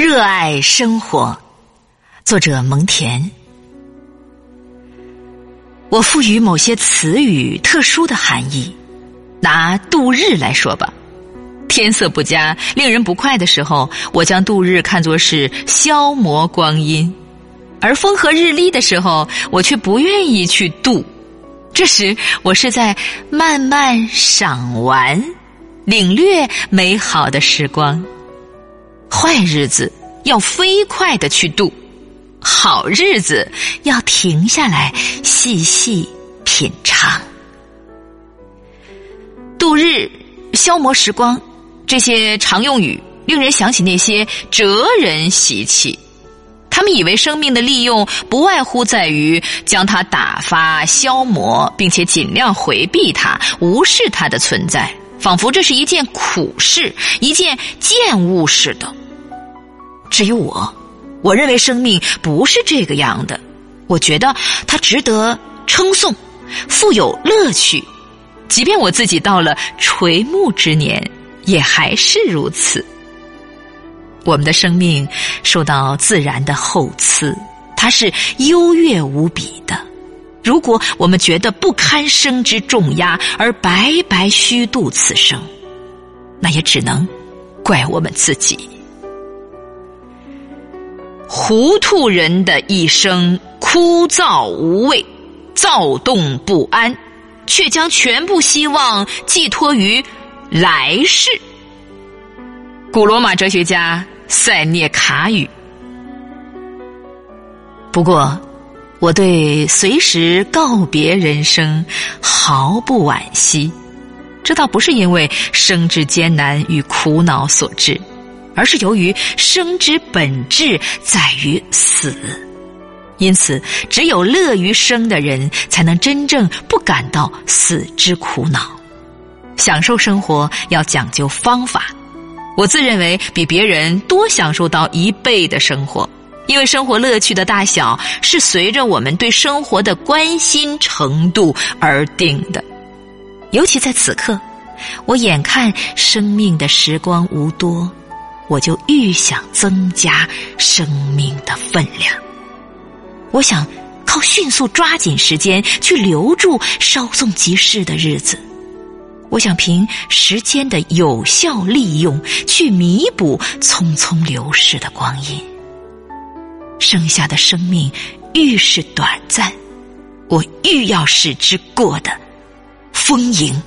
热爱生活，作者蒙恬。我赋予某些词语特殊的含义。拿度日来说吧，天色不佳、令人不快的时候，我将度日看作是消磨光阴；而风和日丽的时候，我却不愿意去度。这时，我是在慢慢赏玩、领略美好的时光。坏日子要飞快的去度，好日子要停下来细细品尝。度日、消磨时光，这些常用语令人想起那些哲人习气。他们以为生命的利用不外乎在于将它打发、消磨，并且尽量回避它、无视它的存在。仿佛这是一件苦事，一件贱物似的。至于我，我认为生命不是这个样的。我觉得它值得称颂，富有乐趣。即便我自己到了垂暮之年，也还是如此。我们的生命受到自然的厚赐，它是优越无比的。如果我们觉得不堪生之重压而白白虚度此生，那也只能怪我们自己。糊涂人的一生枯燥无味，躁动不安，却将全部希望寄托于来世。古罗马哲学家塞涅卡语。不过。我对随时告别人生毫不惋惜，这倒不是因为生之艰难与苦恼所致，而是由于生之本质在于死。因此，只有乐于生的人，才能真正不感到死之苦恼。享受生活要讲究方法，我自认为比别人多享受到一倍的生活。因为生活乐趣的大小是随着我们对生活的关心程度而定的，尤其在此刻，我眼看生命的时光无多，我就愈想增加生命的分量。我想靠迅速抓紧时间去留住稍纵即逝的日子，我想凭时间的有效利用去弥补匆匆流逝的光阴。剩下的生命愈是短暂，我愈要使之过得丰盈。